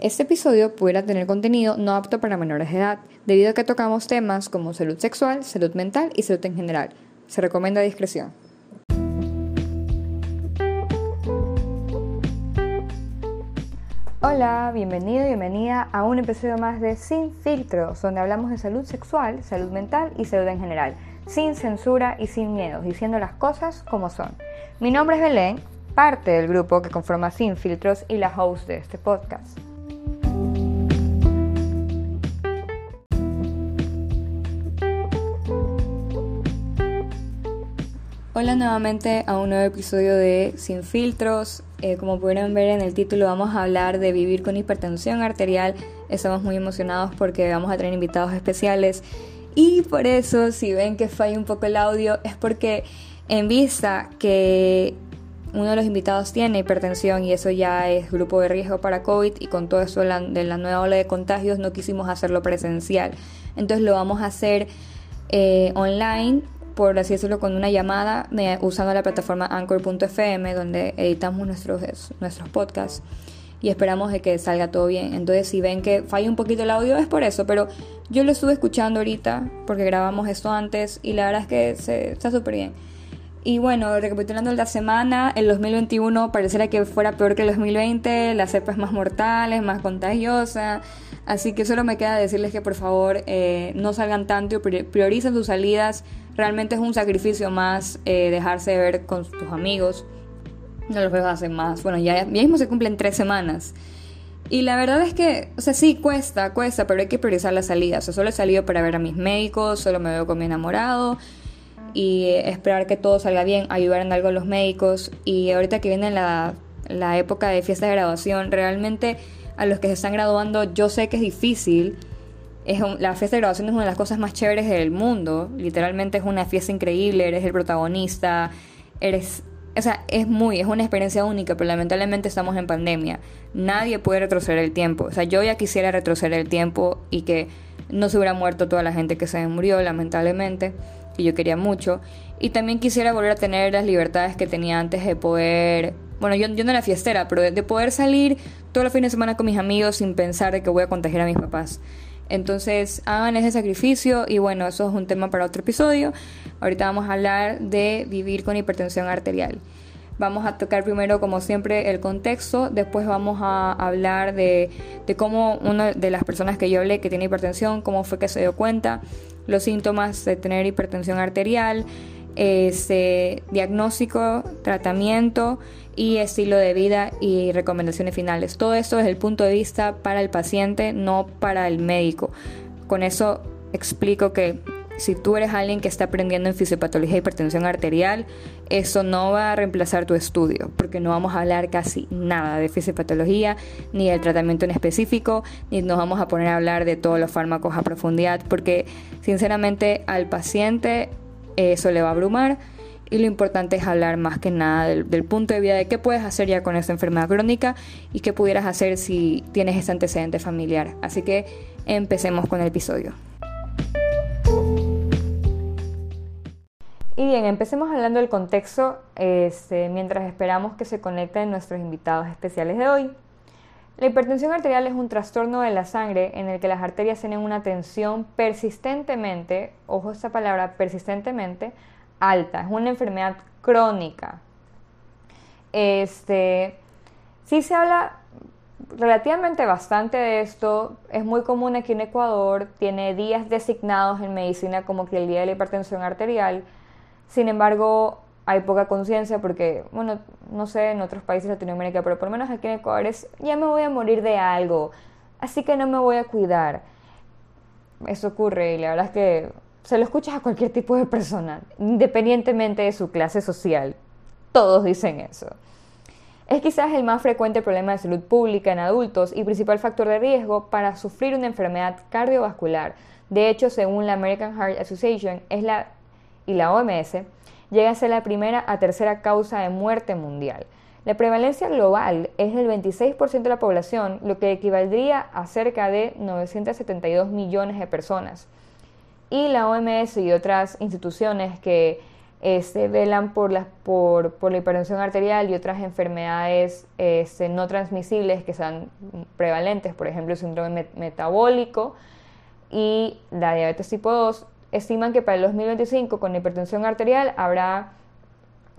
Este episodio pudiera tener contenido no apto para menores de edad, debido a que tocamos temas como salud sexual, salud mental y salud en general. Se recomienda discreción. Hola, bienvenido y bienvenida a un episodio más de Sin Filtros, donde hablamos de salud sexual, salud mental y salud en general, sin censura y sin miedos, diciendo las cosas como son. Mi nombre es Belén, parte del grupo que conforma Sin Filtros y la host de este podcast. Hola nuevamente a un nuevo episodio de Sin Filtros. Eh, como pudieron ver en el título vamos a hablar de vivir con hipertensión arterial. Estamos muy emocionados porque vamos a tener invitados especiales y por eso si ven que falla un poco el audio es porque en vista que uno de los invitados tiene hipertensión y eso ya es grupo de riesgo para COVID y con todo eso de la, nueva ola de contagios no quisimos hacerlo presencial. Entonces lo vamos a hacer eh, online por así decirlo, con una llamada usando la plataforma anchor.fm donde editamos nuestros, nuestros podcasts y esperamos de que salga todo bien. Entonces si ven que falla un poquito el audio es por eso, pero yo lo estuve escuchando ahorita porque grabamos esto antes y la verdad es que se, está súper bien. Y bueno, recapitulando la semana, el 2021 pareciera que fuera peor que el 2020, la cepa es más mortal, es más contagiosa, así que solo me queda decirles que por favor eh, no salgan tanto prioricen sus salidas Realmente es un sacrificio más eh, dejarse de ver con tus amigos. No los veo hace más. Bueno, ya, mismo se cumplen tres semanas. Y la verdad es que, o sea, sí, cuesta, cuesta, pero hay que priorizar las salidas. O solo he salido para ver a mis médicos, solo me veo con mi enamorado y esperar que todo salga bien, ayudar en algo a los médicos. Y ahorita que viene la, la época de fiesta de graduación, realmente a los que se están graduando, yo sé que es difícil la fiesta de graduación es una de las cosas más chéveres del mundo. Literalmente es una fiesta increíble, eres el protagonista, eres... O sea, es muy, es una experiencia única, pero lamentablemente estamos en pandemia. Nadie puede retroceder el tiempo. O sea, yo ya quisiera retroceder el tiempo y que no se hubiera muerto toda la gente que se murió, lamentablemente, que yo quería mucho. Y también quisiera volver a tener las libertades que tenía antes de poder bueno, yo, yo no era fiestera, pero de, de, poder salir todos los fines de semana con mis amigos sin pensar de que voy a contagiar a mis papás. Entonces hagan ese sacrificio y bueno, eso es un tema para otro episodio. Ahorita vamos a hablar de vivir con hipertensión arterial. Vamos a tocar primero, como siempre, el contexto, después vamos a hablar de, de cómo una de las personas que yo hablé que tiene hipertensión, cómo fue que se dio cuenta, los síntomas de tener hipertensión arterial, ese diagnóstico, tratamiento y estilo de vida y recomendaciones finales. Todo esto desde el punto de vista para el paciente, no para el médico. Con eso explico que si tú eres alguien que está aprendiendo en fisiopatología y hipertensión arterial, eso no va a reemplazar tu estudio, porque no vamos a hablar casi nada de fisiopatología, ni del tratamiento en específico, ni nos vamos a poner a hablar de todos los fármacos a profundidad, porque sinceramente al paciente eso le va a abrumar y lo importante es hablar más que nada del, punto de vista de qué puedes hacer ya con esta enfermedad crónica y qué pudieras hacer si tienes este antecedente familiar. Así que empecemos con el episodio. Y bien, empecemos hablando del contexto este, mientras esperamos que se conecten nuestros invitados especiales de hoy. La hipertensión arterial es un trastorno de la sangre en el que las arterias tienen una tensión persistentemente, ojo esta palabra, persistentemente alta. Es una enfermedad crónica. Este, sí se habla relativamente bastante de esto. Es muy común aquí en Ecuador. Tiene días designados en medicina como que el día de la hipertensión arterial. Sin embargo, hay poca conciencia porque, bueno, no sé en otros países de Latinoamérica, pero por lo menos aquí en Ecuador es, ya me voy a morir de algo, así que no me voy a cuidar. Eso ocurre y la verdad es que se lo escuchas a cualquier tipo de persona, independientemente de su clase social. Todos dicen eso. Es quizás el más frecuente problema de salud pública en adultos y principal factor de riesgo para sufrir una enfermedad cardiovascular. De hecho, según la American Heart Association es la, y la OMS, llega a ser la primera a tercera causa de muerte mundial. La prevalencia global es del 26% de la población, lo que equivaldría a cerca de 972 millones de personas. Y la OMS y otras instituciones que este, velan por, las, por, por, la hipertensión arterial y otras enfermedades este, no transmisibles que sean prevalentes, por ejemplo, el síndrome metabólico y la diabetes tipo 2, estiman que para el 2025 con hipertensión arterial habrá,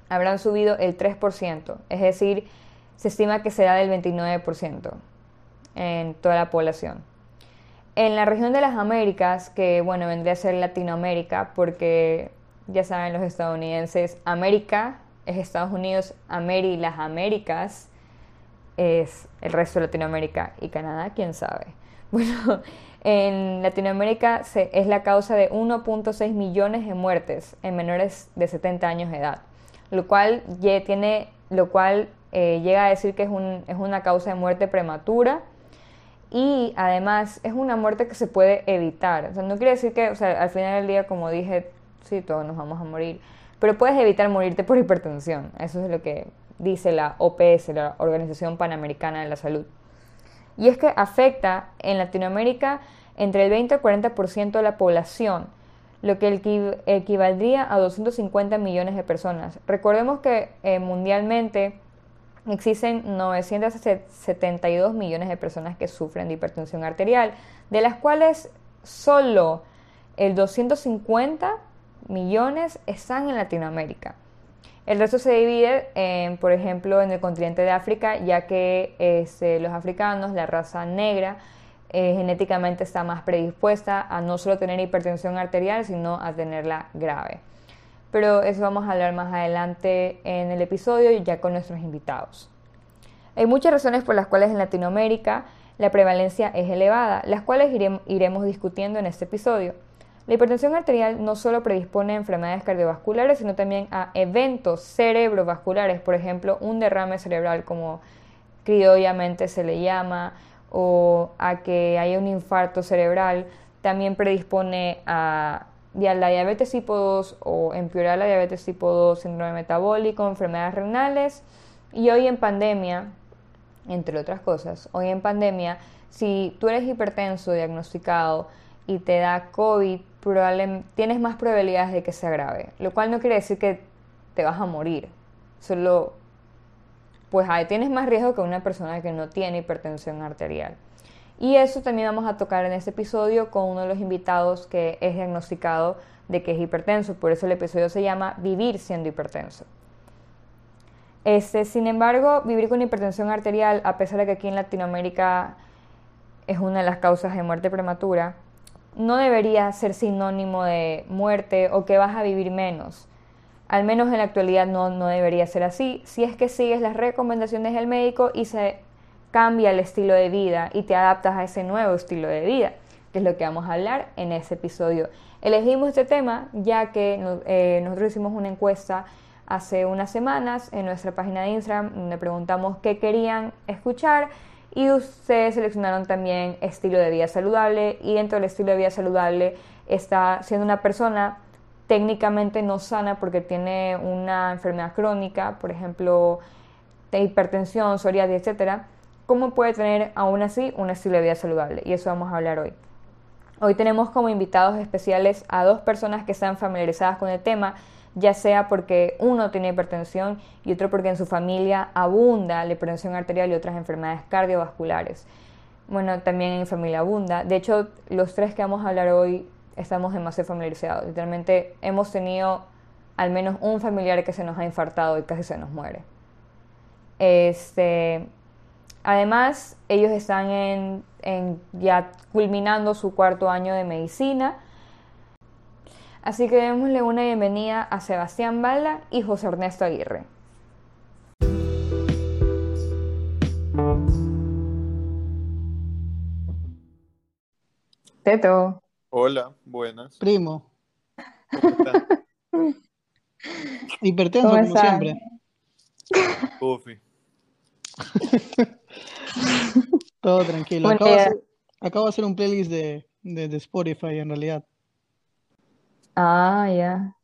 habrán subido el 3%, es decir, se estima que será del 29% en toda la población. En la región de las Américas, que bueno, vendría a ser Latinoamérica, porque ya saben los estadounidenses, América es Estados Unidos, América y las Américas es el resto de Latinoamérica y Canadá, quién sabe. Bueno, en Latinoamérica es la causa de 1.6 millones de muertes en menores de 70 años de edad, lo cual, tiene, lo cual eh, llega a decir que es, un, es una causa de muerte prematura y además es una muerte que se puede evitar. O sea, no quiere decir que o sea, al final del día, como dije, sí, todos nos vamos a morir, pero puedes evitar morirte por hipertensión. Eso es lo que dice la OPS, la Organización Panamericana de la Salud y es que afecta en Latinoamérica entre el 20 y el 40% de la población, lo que equivaldría a 250 millones de personas. Recordemos que eh, mundialmente existen 972 millones de personas que sufren de hipertensión arterial, de las cuales solo el 250 millones están en Latinoamérica. El resto se divide, por ejemplo, en el continente de África, ya que este, los africanos, la raza negra, eh, genéticamente está más predispuesta a no solo tener hipertensión arterial, sino a tenerla grave. Pero eso vamos a hablar más adelante en el episodio ya con nuestros invitados. Hay muchas razones por las cuales en Latinoamérica la prevalencia es elevada, las cuales iremos discutiendo en este episodio. La hipertensión arterial no solo predispone a enfermedades cardiovasculares, sino también a eventos cerebrovasculares, por ejemplo, un derrame cerebral como criollamente se le llama, o a que haya un infarto cerebral, también predispone a, la diabetes tipo 2 o empeorar la diabetes tipo 2, síndrome metabólico, enfermedades renales. Y hoy en pandemia, entre otras cosas, hoy en pandemia, si tú eres hipertenso diagnosticado y te da COVID, tienes más probabilidades de que se agrave, lo cual no quiere decir que te vas a morir, solo pues ahí tienes más riesgo que una persona que no tiene hipertensión arterial. Y eso también vamos a tocar en este episodio con uno de los invitados que es diagnosticado de que es hipertenso, por eso el episodio se llama Vivir siendo hipertenso. Este, sin embargo, vivir con hipertensión arterial, a pesar de que aquí en Latinoamérica es una de las causas de muerte prematura, no debería ser sinónimo de muerte o que vas a vivir menos. Al menos en la actualidad no, no debería ser así. Si es que sigues las recomendaciones del médico y se cambia el estilo de vida y te adaptas a ese nuevo estilo de vida, que es lo que vamos a hablar en ese episodio. Elegimos este tema ya que eh, nosotros hicimos una encuesta hace unas semanas en nuestra página de Instagram donde preguntamos qué querían escuchar y ustedes seleccionaron también estilo de vida saludable y dentro del estilo de vida saludable está siendo una persona técnicamente no sana porque tiene una enfermedad crónica, por ejemplo, de hipertensión, psoriasis, etcétera, ¿cómo puede tener aún así un estilo de vida saludable? Y eso vamos a hablar hoy. Hoy tenemos como invitados especiales a dos personas que están familiarizadas con el tema ya sea porque uno tiene hipertensión y otro porque en su familia abunda la hipertensión arterial y otras enfermedades cardiovasculares. Bueno, también en familia abunda. De hecho, los tres que vamos a hablar hoy estamos demasiado familiarizados. Literalmente hemos tenido al menos un familiar que se nos ha infartado y casi se nos muere. Este, además, ellos están en, en ya culminando su cuarto año de medicina Así que démosle una bienvenida a Sebastián Balda y José Ernesto Aguirre. Teto. Hola, buenas. Primo. Hipertenso como siempre. Ufi. Todo tranquilo. Acabo, de hacer, un playlist de, de Spotify en realidad. Ah, ya.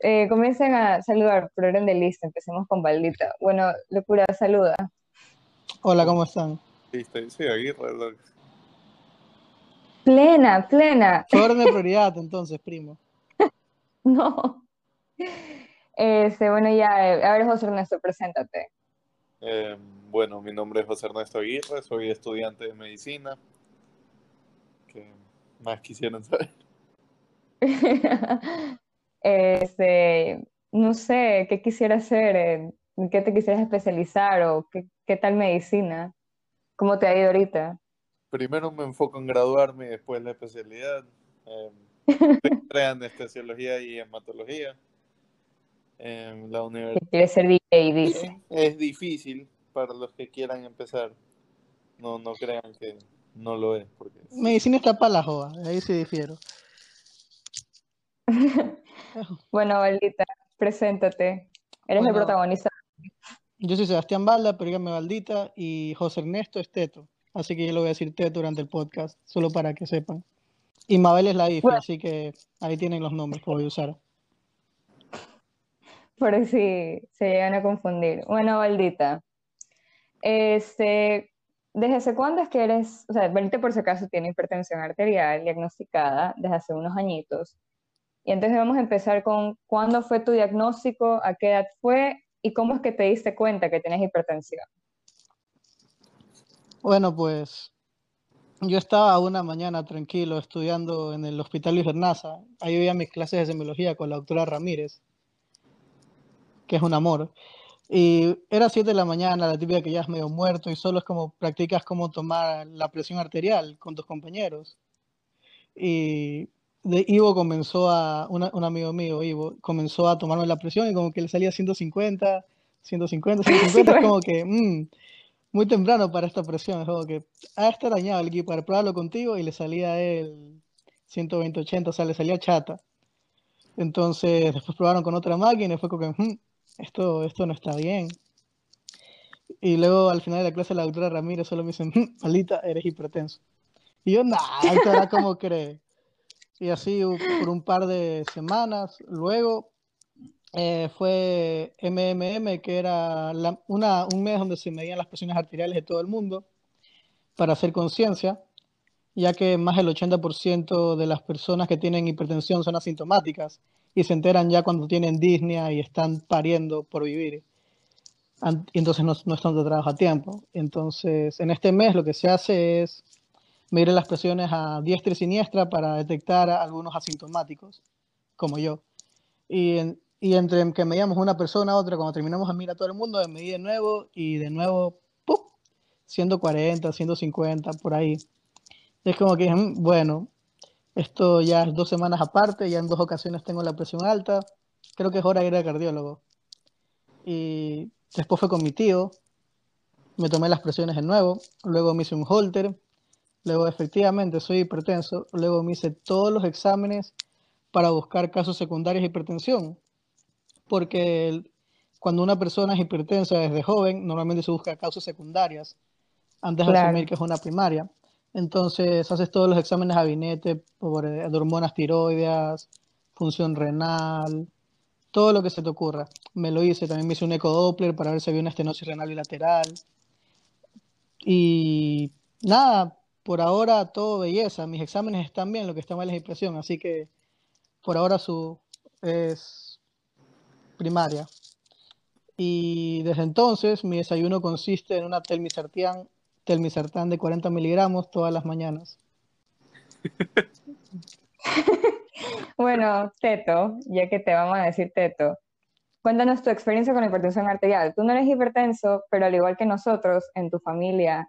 Eh, comiencen a saludar por orden de lista. Empecemos con Baldita. Bueno, locura, saluda. Hola, ¿cómo están? Listo, soy Aguirre. Plena, plena. orden de prioridad, entonces, primo. No. Este, bueno, ya, a ver, José Ernesto, preséntate. Eh, bueno, mi nombre es José Ernesto Aguirre, soy estudiante de medicina. ¿Qué más quisieran saber? Este, no sé, ¿qué quisieras hacer? ¿En qué te quisieras especializar? ¿O qué, qué tal medicina? ¿Cómo te ha ido ahorita? Primero me enfoco en graduarme y después la especialidad. Eh, anestesiología y hematología. En la universidad. Quieres ser DJ, dice. Es difícil para los que quieran empezar. No, no crean que no lo es. Porque... Medicina está para la joda, ahí sí difiero. bueno, Valdita, preséntate. Eres el protagonista. Yo soy Sebastián Balda, pero dígame Valdita, y José Ernesto es Teto. Así que yo lo voy a decir Teto durante el podcast, solo para que sepan. Y Mabel es la IFE, así que ahí tienen los nombres que voy a usar. Por si se llegan a confundir. Bueno, Valdita, este, ¿desde hace cuándo es que eres, o sea, Valdita por si acaso tiene hipertensión arterial diagnosticada desde hace unos añitos? Y entonces vamos a empezar con cuándo fue tu diagnóstico, a qué edad fue y cómo es que te diste cuenta que tienes hipertensión. Bueno, pues yo estaba una mañana tranquilo estudiando en el Hospital Luis Bernaza. Ahí veía mis clases de semiología con la doctora Ramírez, que es un amor. Y era 7 de la mañana, la típica que ya es medio muerto y solo es como practicas cómo tomar la presión arterial con tus compañeros. Y de Ivo comenzó a, un amigo mío, Ivo, comenzó a tomarme la presión y como que le salía 150, 150, 150, es como que mmm, muy temprano para esta presión, es como que ha extrañado el equipo para probarlo contigo y le salía él 120, 80, o sea, le salía chata. Entonces después probaron con otra máquina y fue como que mmm, esto, esto no está bien. Y luego al final de la clase la doctora Ramírez solo me dice, mmm, malita, eres hipertenso. Y yo, nah, esto era como cree y así por un par de semanas. Luego eh, fue MMM, que era una, un mes donde se medían las presiones arteriales de todo el mundo para hacer conciencia, ya que más del 80% de las personas que tienen hipertensión son asintomáticas y se enteran ya cuando tienen disnea y están pariendo por vivir. Y entonces no, no están trabajo a tiempo. Entonces, en este mes lo que se hace es medir las presiones a diestra y siniestra para detectar a algunos asintomáticos, como yo. Y, y entre que medíamos una persona a otra, cuando terminamos de mirar a todo el mundo, me medí de nuevo y de nuevo, ¡pum! 140, 150, por ahí. Es como que, mm, bueno, esto ya es dos semanas aparte, ya en dos ocasiones tengo la presión alta, creo que es hora de ir al cardiólogo. Y después fue con mi tío, me tomé las presiones de nuevo, luego me hice un holter, Luego, efectivamente, soy hipertenso. Luego me hice todos los exámenes para buscar casos secundarios de hipertensión. Porque cuando una persona es hipertensa desde joven, normalmente se busca causas secundarias antes de asumir que es una primaria. Entonces, haces todos los exámenes a gabinete por eh, hormonas tiroideas, función renal, todo lo que se te ocurra. Me lo hice, también me hice un ecodoppler para ver si había una estenosis renal bilateral. Y nada, por ahora todo belleza, mis exámenes están bien, lo que está mal es la impresión, así que por ahora su es primaria. Y desde entonces mi desayuno consiste en una telmisartán, telmisartán de 40 miligramos todas las mañanas. bueno, Teto, ya que te vamos a decir Teto, cuéntanos tu experiencia con la hipertensión arterial. Tú no eres hipertenso, pero al igual que nosotros, en tu familia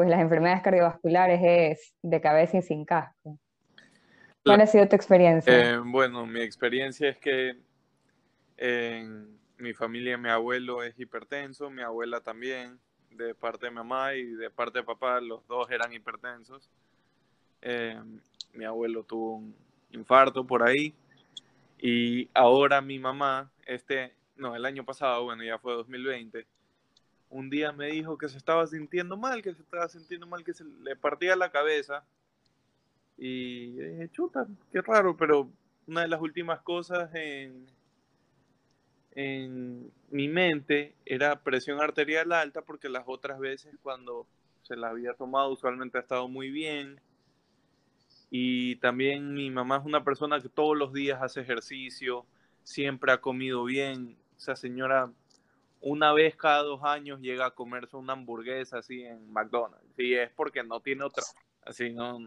pues las enfermedades cardiovasculares es de cabeza y sin casco. ¿Cuál ha sido tu experiencia? Eh, bueno, mi experiencia es que en mi familia mi abuelo es hipertenso, mi abuela también, de parte de mamá y de parte de papá, los dos eran hipertensos. Eh, mi abuelo tuvo un infarto por ahí y ahora mi mamá, este, no, el año pasado, bueno, ya fue 2020, un día me dijo que se estaba sintiendo mal, que se estaba sintiendo mal, que se le partía la cabeza. Y dije, chuta, qué raro, pero una de las últimas cosas en, en mi mente era presión arterial alta, porque las otras veces cuando se la había tomado usualmente ha estado muy bien. Y también mi mamá es una persona que todos los días hace ejercicio, siempre ha comido bien. Esa señora una vez cada dos años llega a comerse una hamburguesa así en McDonald's. Y es porque no tiene otra. Así no.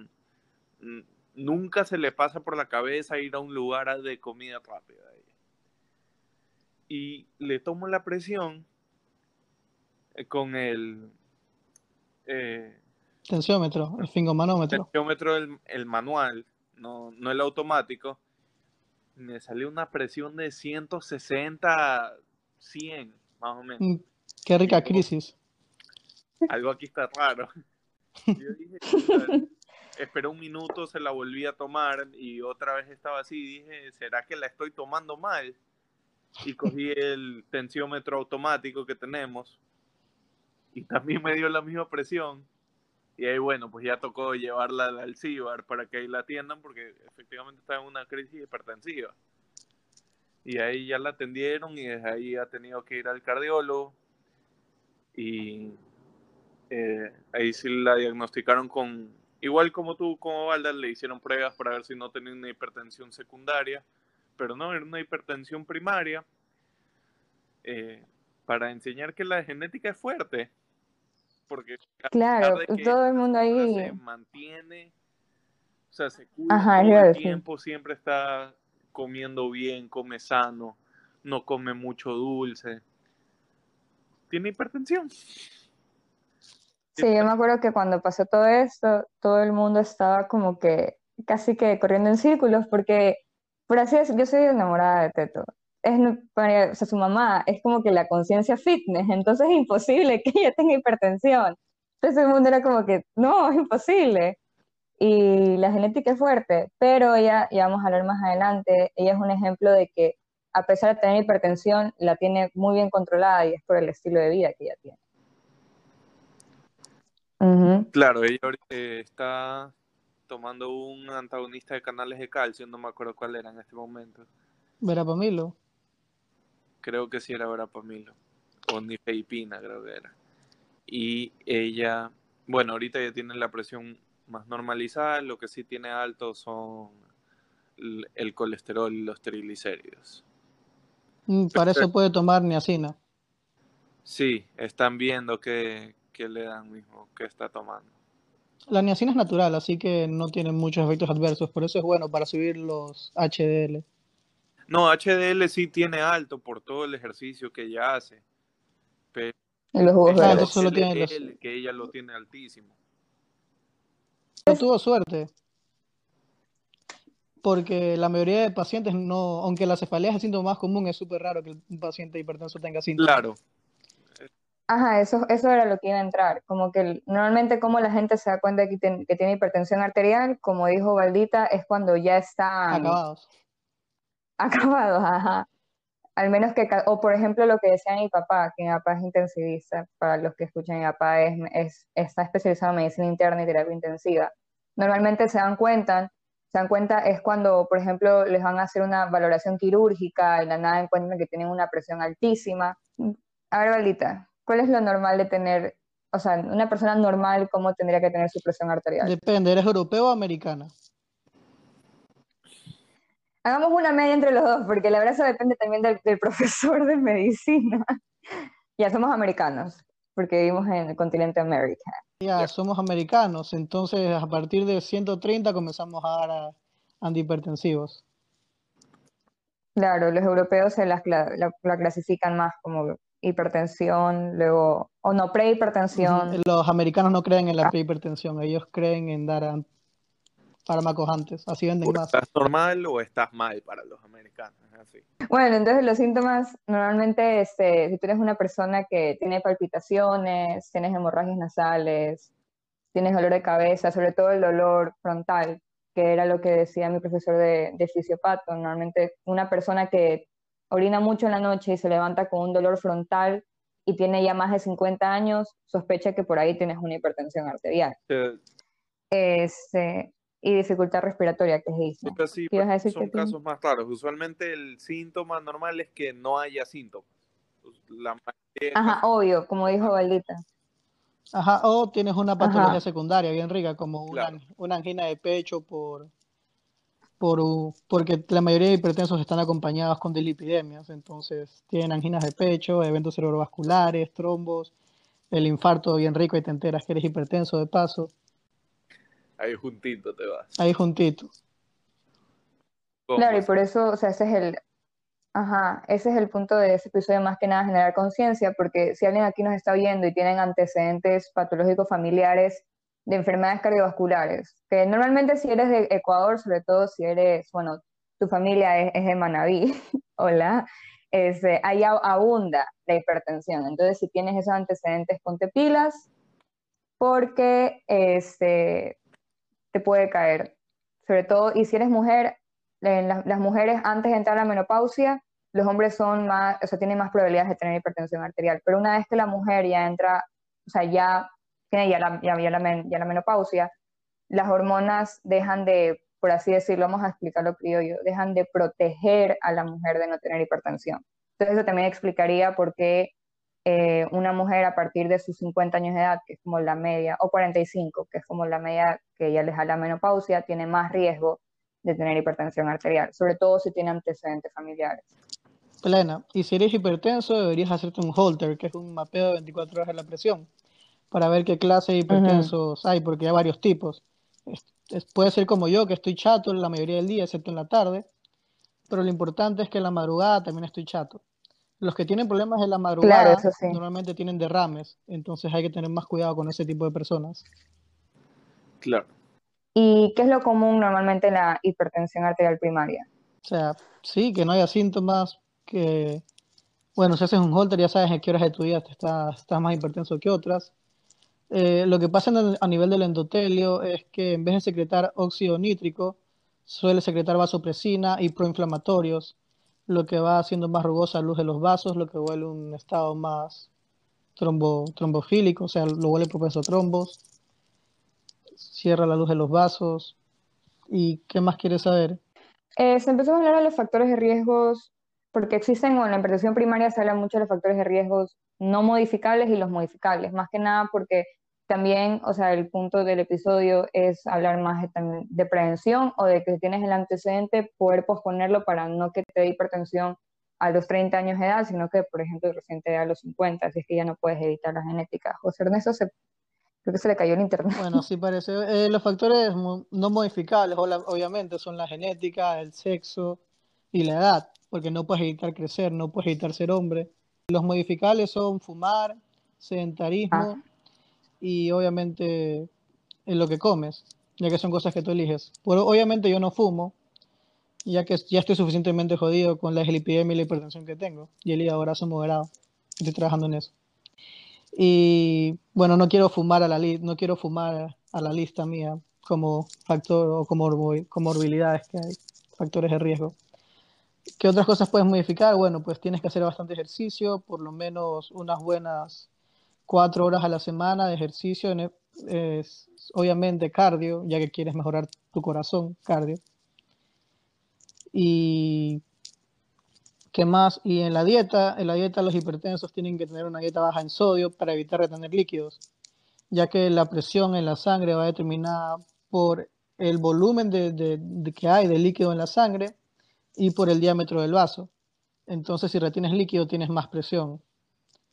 Nunca se le pasa por la cabeza ir a un lugar de comida rápida. Y le tomo la presión eh, con el eh, tensiómetro, el fingomanómetro. Tensiómetro, el, el manual, no, no el automático. Me salió una presión de 160, 100 más o menos. Mm, qué rica crisis. Algo aquí está raro. Yo dije, esperé un minuto, se la volví a tomar y otra vez estaba así. Dije, ¿será que la estoy tomando mal? Y cogí el tensiómetro automático que tenemos y también me dio la misma presión. Y ahí, bueno, pues ya tocó llevarla al CIBAR para que ahí la atiendan porque efectivamente está en una crisis hipertensiva y ahí ya la atendieron y desde ahí ha tenido que ir al cardiólogo y eh, ahí sí la diagnosticaron con, igual como tú, como Valda, le hicieron pruebas para ver si no tenía una hipertensión secundaria, pero no, era una hipertensión primaria, eh, para enseñar que la genética es fuerte, porque claro, todo el mundo ahí se mantiene, o sea, se cuida todo el tiempo, siempre está comiendo bien, come sano, no come mucho dulce. Tiene hipertensión. Sí, yo me acuerdo que cuando pasó todo esto, todo el mundo estaba como que casi que corriendo en círculos, porque, decirlo, yo soy enamorada de Teto. Es, su mamá es como que la conciencia fitness, entonces es imposible que ella tenga hipertensión. Entonces el mundo era como que, no, es imposible y la genética es fuerte, pero ella, ya vamos a hablar más adelante, ella es un ejemplo de que a pesar de tener hipertensión, la tiene muy bien controlada y es por el estilo de vida que ella tiene. Claro, ella eh, está tomando un antagonista de canales de calcio, no me acuerdo cuál era en este momento. Verapamilo. Creo que sí era verapamilo. O nifedipina, creo que era. Y ella, bueno, ahorita ya tiene la presión más normalizada, lo que sí tiene alto son el colesterol y los triglicéridos. Mm, para eso puede tomar niacina. Sí, están viendo que, le dan mismo, que está tomando. La niacina es natural, así que no tiene muchos efectos adversos, por eso es bueno para subir los HDL. No, HDL sí tiene alto por todo el ejercicio que ella hace. Pero los solo tiene que ella lo tiene altísimo. No tuvo suerte. Porque la mayoría de pacientes no, aunque la cefalea es el síntoma más común, es súper raro que un paciente hipertenso tenga síntomas. Claro. Ajá, eso, eso era lo que iba a entrar. Como que normalmente como la gente se da cuenta que, que tiene hipertensión arterial, como dijo Valdita, es cuando ya están... Acabados. Acabados, ajá. Al menos que, o por ejemplo lo que decía mi papá, que mi papá es intensivista, para los que escuchan, mi papá es, está especializado en medicina interna y terapia intensiva. Normalmente se dan cuenta, se dan cuenta es cuando, por ejemplo, les van a hacer una valoración quirúrgica y la nada encuentran que tienen una presión altísima. A ver, Valita, ¿cuál es lo normal de tener, o sea, una persona normal, cómo tendría que tener su presión arterial? Depende, ¿eres europeo o americana? Hagamos una media entre los dos, porque la verdad eso depende también del, profesor de medicina. ya somos americanos, porque vivimos en el continente América. Ya, somos americanos, entonces a partir de 130 comenzamos a dar antihipertensivos. Claro, los europeos se la, clasifican más como hipertensión, luego, o no, prehipertensión. Los americanos no creen en la ah. prehipertensión, ellos creen en dar fármacos antes, así venden más. ¿Estás normal o estás mal para los americanos? Así. Bueno, entonces los síntomas, normalmente, este, si tú eres una persona que tiene palpitaciones, tienes hemorragias nasales, tienes dolor de cabeza, sobre todo el dolor frontal, que era lo que decía mi profesor de, de fisiopato, normalmente una persona que orina mucho en la noche y se levanta con un dolor frontal y tiene ya más de 50 años, sospecha que por ahí tienes una hipertensión arterial. Este, y dificultad respiratoria, que es Sí, son casos más raros. Usualmente el síntoma normal es que no haya síntomas. Ajá, obvio, como dijo Valdita. Ajá, o tienes una patología secundaria bien rica, como una, una, angina de pecho por, por, porque la mayoría de hipertensos están acompañados con dilipidemias, entonces tienen anginas de pecho, eventos cerebrovasculares, trombos, el infarto bien rico y te enteras que eres hipertenso de paso. Ahí juntito te vas. Ahí juntito. Claro, y por eso, o sea, ese es el, ajá, ese es el punto de ese episodio más que nada generar conciencia, porque si alguien aquí nos está viendo y tienen antecedentes patológicos familiares de enfermedades cardiovasculares, que normalmente si eres de Ecuador, sobre todo si eres, bueno, tu familia es, de Manabí, hola, este, ahí abunda la hipertensión. Entonces, si tienes esos antecedentes, ponte pilas, porque este, te puede caer. Sobre todo, y si eres mujer, las mujeres antes de entrar a la menopausia, los hombres son más, o sea, tienen más probabilidades de tener hipertensión arterial. Pero una vez que la mujer ya entra, o sea, ya tiene ya la, ya, la, menopausia, las hormonas dejan de, por así decirlo, vamos a explicarlo criollo, dejan de proteger a la mujer de no tener hipertensión. Entonces eso también explicaría por qué eh, una mujer a partir de sus 50 años de edad, que es como la media, o 45, que es como la media que ya les da la menopausia, tiene más riesgo de tener hipertensión arterial, sobre todo si tiene antecedentes familiares. Plena. Y si eres hipertenso, deberías hacerte un Holter, que es un mapeo de 24 horas de la presión, para ver qué clase de hipertensos hay, porque hay varios tipos. puede ser como yo, que estoy chato la mayoría del día, excepto en la tarde, pero lo importante es que en la madrugada también estoy chato. Los que tienen problemas en la madrugada normalmente tienen derrames, entonces hay que tener más cuidado con ese tipo de personas. Claro. ¿Y qué es lo común normalmente en la hipertensión arterial primaria? O sea, sí, que no haya síntomas, que, bueno, si haces un holter ya sabes en qué horas de tu día estás, estás más hipertenso que otras. Eh, lo que pasa a nivel del endotelio es que en vez de secretar óxido nítrico, suele secretar vasopresina y proinflamatorios, lo que va haciendo más rugosa la luz de los vasos, lo que vuelve un estado más trombo, trombofílico, o sea, lo vuelve propenso a trombos cierra la luz de los vasos. ¿Y qué más quieres saber? Eh, se empezó a hablar de los factores de riesgos, porque existen, o en la hipertensión primaria se habla mucho de los factores de riesgos no modificables y los modificables, más que nada porque también, o sea, el punto del episodio es hablar más de, de prevención o de que tienes el antecedente, poder posponerlo para no que te dé hipertensión a los 30 años de edad, sino que, por ejemplo, reciente a los 50, así es que ya no puedes evitar la genética. José Ernesto se Creo que se le cayó el internet. Bueno, sí parece. Eh, los factores no modificables, obviamente, son la genética, el sexo y la edad, porque no puedes evitar crecer, no puedes evitar ser hombre. Los modificables son fumar, sedentarismo ah. Y obviamente en lo que comes, ya que son cosas que tú eliges. Pero obviamente yo no fumo, ya que ya estoy suficientemente jodido con la gelipidemia y la hipertensión que tengo, y el hígado moderado. Estoy trabajando en eso. Y bueno, no quiero fumar a la no quiero fumar a la lista mía como factor o como comorbilidades que hay, factores de riesgo. ¿Qué otras cosas puedes modificar? Bueno, pues tienes que hacer bastante ejercicio, por lo menos unas buenas cuatro horas a la semana de ejercicio, es, obviamente cardio, ya que quieres mejorar tu corazón, cardio. Y ¿Qué más? Y en la dieta, en la dieta los hipertensos tienen que tener una dieta baja en sodio para evitar retener líquidos, ya que la presión en la sangre va determinada por el volumen de, que hay de líquido en la sangre y por el diámetro del vaso. Entonces, si retienes líquido, tienes más presión.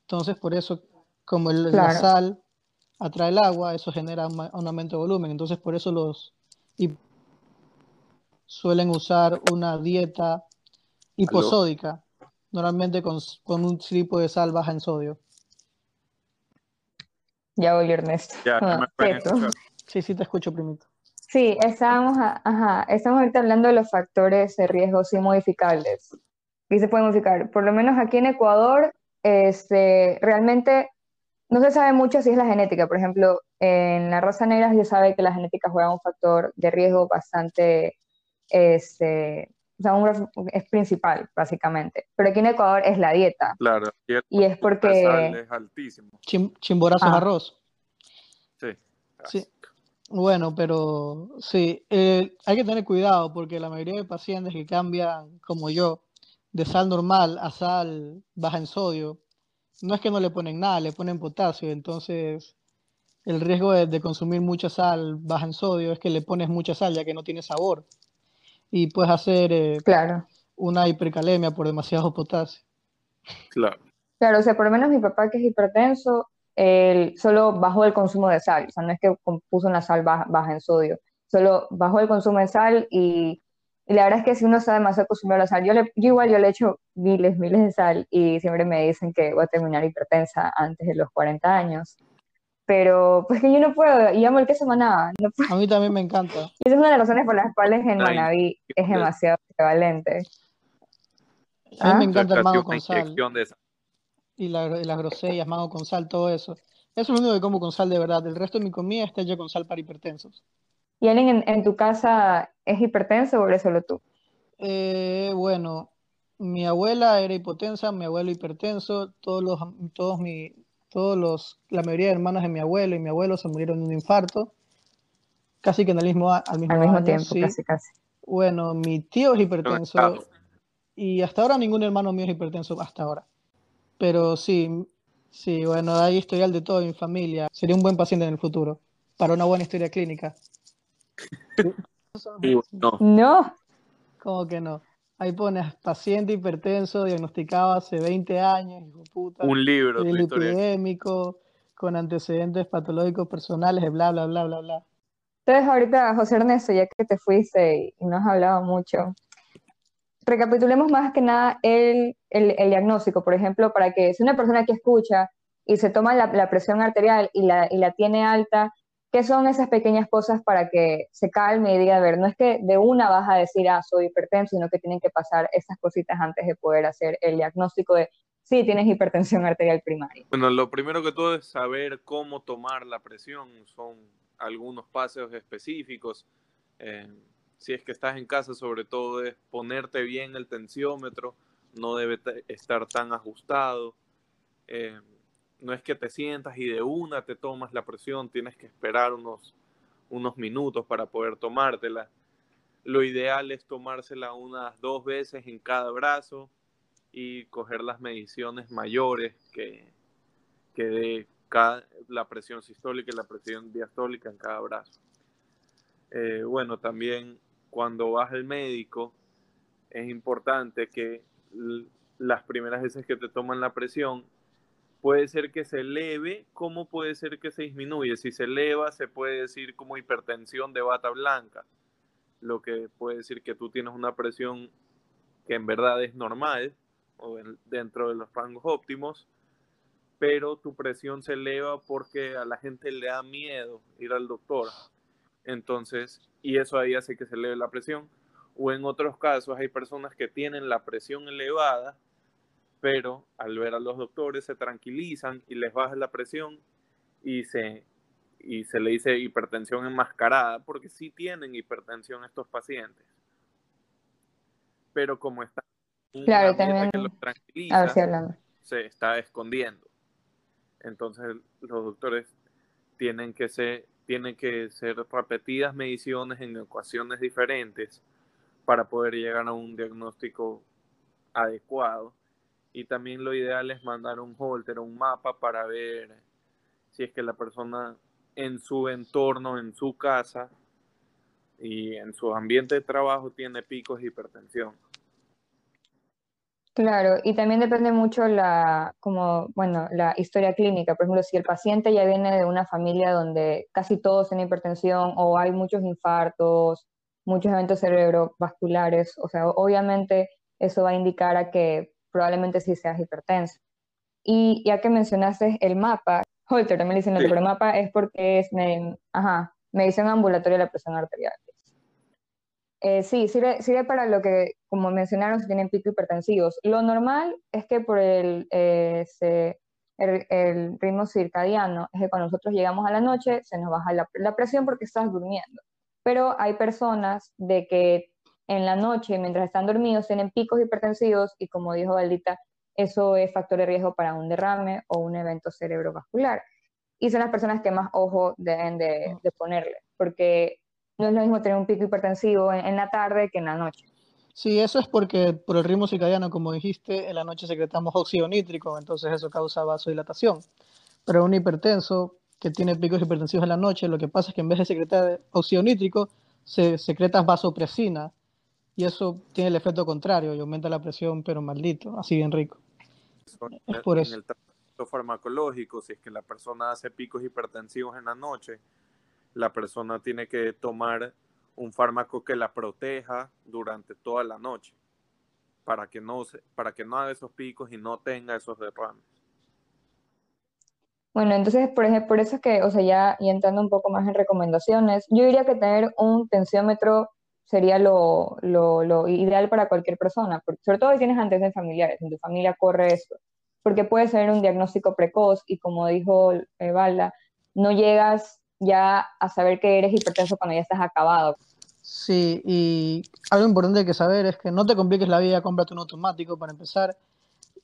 Entonces, por eso, como la sal atrae el agua, eso genera un, aumento de volumen. Entonces, por eso los suelen usar una dieta hiposódica, normalmente con, un tipo de sal baja en sodio. Ya voy, Ernesto. Ya, ah, sí, sí, te escucho, primito. Sí, estábamos, ajá, estamos ahorita hablando de los factores de riesgo sí modificables. Y se pueden modificar. Por lo menos aquí en Ecuador, este, realmente no se sabe mucho si es la genética. Por ejemplo, en la raza negra se sabe que la genética juega un factor de riesgo bastante este, o sea, un es principal, básicamente. Pero aquí en Ecuador es la dieta. Claro. Y, es porque... es altísimo. chimborazos ah. arroz. Sí. Sí. Bueno, pero sí, eh, hay que tener cuidado porque la mayoría de pacientes que cambian, como yo, de sal normal a sal baja en sodio, no es que no le ponen nada, le ponen potasio. Entonces, el riesgo de, de consumir mucha sal baja en sodio es que le pones mucha sal ya que no tiene sabor y puedes hacer eh, Claro. una hipercalemia por demasiado potasio. Claro. Claro, o sea, por lo menos mi papá que es hipertenso, él solo bajó el consumo de sal, o sea, no es que puso una sal baja, baja en sodio, solo bajó el consumo de sal y, y la verdad es que si uno está demasiado acostumbrado a la sal, yo, le, yo igual yo le echo miles, miles de sal y siempre me dicen que voy a terminar hipertensa antes de los 40 años, pero pues que yo no puedo, y amo el queso manaba, no. A mí también me encanta. Y esa es una de las razones por las cuales en Manaví es demasiado prevalente. A mí ¿Ah? me encanta el mango con sal y, la, y las grosellas, mango con sal, todo eso. Eso es lo único que como con sal de verdad. El resto de mi comida está hecha con sal para hipertensos. ¿Y alguien en, en tu casa es hipertenso o eres solo tú? Eh, bueno, mi abuela era hipotensa, mi abuelo hipertenso, todos los, todos mi, todos los, la mayoría de hermanos de mi abuelo y mi abuelo se murieron de un infarto, casi que en el mismo, a- al mismo Al mismo año, tiempo, sí. casi, casi. Bueno, mi tío es hipertenso Estado. y hasta ahora ningún hermano mío es hipertenso, hasta ahora. Pero sí, sí, bueno, hay historial de todo en mi familia. Sería un buen paciente en el futuro, para una buena historia clínica. Y bueno, No, ¿Cómo que no? Ahí pones paciente hipertenso diagnosticado hace 20 años, hijo de puta, un libro, lipidémico, con antecedentes patológicos personales, bla, bla, bla, bla, bla. entonces ahorita, José Ernesto, ya que te fuiste y no has hablado mucho, recapitulemos más que nada el, el, el diagnóstico, por ejemplo, para que si una persona que escucha y se toma la, la presión arterial y la, y la tiene alta, ¿qué son esas pequeñas cosas para que se calme y diga, a ver, no es que de una vas a decir, ah, soy hipertenso, sino que tienen que pasar esas cositas antes de poder hacer el diagnóstico de, sí, tienes hipertensión arterial primaria? Bueno, lo primero que todo es saber cómo tomar la presión. Son algunos pasos específicos. Eh, si es que estás en casa, sobre todo es ponerte bien el tensiómetro. No debe estar tan ajustado. Eh, no es que te sientas y de una te tomas la presión. Tienes que esperar unos, unos minutos para poder tomártela. Lo ideal es tomársela unas dos veces en cada brazo y coger las mediciones mayores que, que de cada, la presión sistólica y la presión diastólica en cada brazo. Eh, bueno, también cuando vas al médico es importante que las primeras veces que te toman la presión puede ser que se eleve, como puede ser que se disminuye. Si se eleva, se puede decir como hipertensión de bata blanca, lo que puede decir que tú tienes una presión que en verdad es normal o en- dentro de los rangos óptimos, pero tu presión se eleva porque a la gente le da miedo ir al doctor. Entonces, y eso ahí hace que se eleve la presión. O en otros casos hay personas que tienen la presión elevada, pero al ver a los doctores se tranquilizan y les baja la presión y se, y se le dice hipertensión enmascarada, porque sí tienen hipertensión estos pacientes. Pero como está Claro, también- que los A tranquiliza, ver si hablando. se está escondiendo. Entonces los doctores tienen que ser, tienen que ser repetidas mediciones en ecuaciones diferentes para poder llegar a un diagnóstico adecuado. Y también lo ideal es mandar un holter, un mapa para ver si es que la persona en su entorno, en su casa y en su ambiente de trabajo tiene picos de hipertensión. Claro, y también depende mucho la, como, bueno, la historia clínica. Por ejemplo, si el paciente ya viene de una familia donde casi todos tienen hipertensión o hay muchos infartos, muchos eventos cerebrovasculares, o sea, obviamente eso va a indicar a que probablemente sí seas hipertenso. Y ya que mencionaste el mapa, Holter también le dicen, Sí. pero el mapa es porque es, me- ajá, medición ambulatoria de la presión arterial. Eh, sí, sirve, sirve para lo que, como mencionaron, si tienen pico hipertensivos. Lo normal es que por el, eh, se- el, el ritmo circadiano, es que cuando nosotros llegamos a la noche se nos baja la, la presión porque estás durmiendo. Pero hay personas de que en la noche, mientras están dormidos, tienen picos hipertensivos y como dijo Valdita, eso es factor de riesgo para un derrame o un evento cerebrovascular. Y son las personas que más ojo deben de, de ponerle, porque no es lo mismo tener un pico hipertensivo en, en la tarde que en la noche. Sí, eso es porque por el ritmo circadiano, como dijiste, en la noche secretamos óxido nítrico, entonces eso causa vasodilatación. Pero un hipertenso que tiene picos hipertensivos en la noche, lo que pasa es que en vez de secretar óxido nítrico, se secreta vasopresina. Y eso tiene el efecto contrario y aumenta la presión, pero maldito, así bien rico. Es por en eso. el tratamiento farmacológico, si es que la persona hace picos hipertensivos en la noche, la persona tiene que tomar un fármaco que la proteja durante toda la noche para que no se- para que no haga esos picos y no tenga esos derrames. Bueno, entonces, por ejemplo, por eso es que, o sea, ya, ya entrando un poco más en recomendaciones, yo diría que tener un tensiómetro sería lo, lo, lo ideal para cualquier persona, porque, sobre todo si tienes antecedentes familiares, en tu familia corre esto, porque puede ser un diagnóstico precoz y como dijo eh, Valda, no llegas ya a saber que eres hipertenso cuando ya estás acabado. Sí, y algo importante que saber es que no te compliques la vida, cómprate un automático para empezar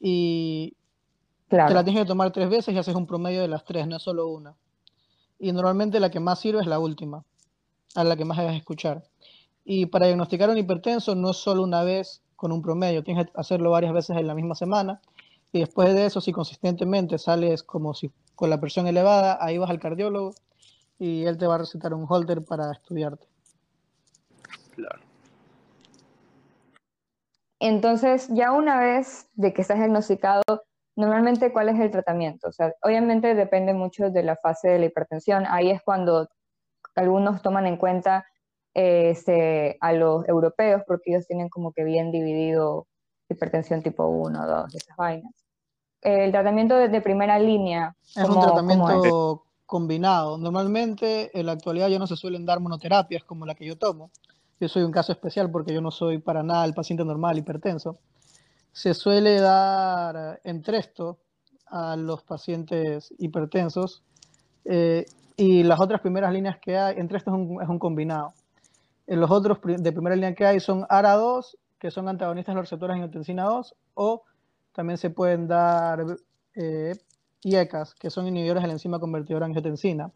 y te la Claro. tienes que tomar tres veces y haces un promedio de las tres, no es solo una. Y normalmente la que más sirve es la última, a la que más debes escuchar. Y para diagnosticar un hipertenso no es solo una vez con un promedio, tienes que hacerlo varias veces en la misma semana. Y después de eso, si consistentemente sales como si con la presión elevada, ahí vas al cardiólogo y él te va a recetar un holter para estudiarte. Claro. Entonces, ya una vez de que estás diagnosticado, normalmente, ¿cuál es el tratamiento? O sea, obviamente depende mucho de la fase de la hipertensión. Ahí es cuando algunos toman en cuenta este, a los europeos, porque ellos tienen como que bien dividido hipertensión tipo 1, 2, esas vainas. El tratamiento de, de primera línea, Es un ¿cómo- cómo es? tratamiento combinado. Normalmente en la actualidad ya no se suelen dar monoterapias como la que yo tomo. Yo soy un caso especial porque yo no soy para nada el paciente normal hipertenso. Se suele dar entresto a los pacientes hipertensos eh, y las otras primeras líneas que hay, entresto es un, es un combinado. En los otros de primera línea que hay son ARA2, que son antagonistas de los receptores de angiotensina 2, o también se pueden dar eh, IECAS, que son inhibidores de la enzima convertidora angiotensina.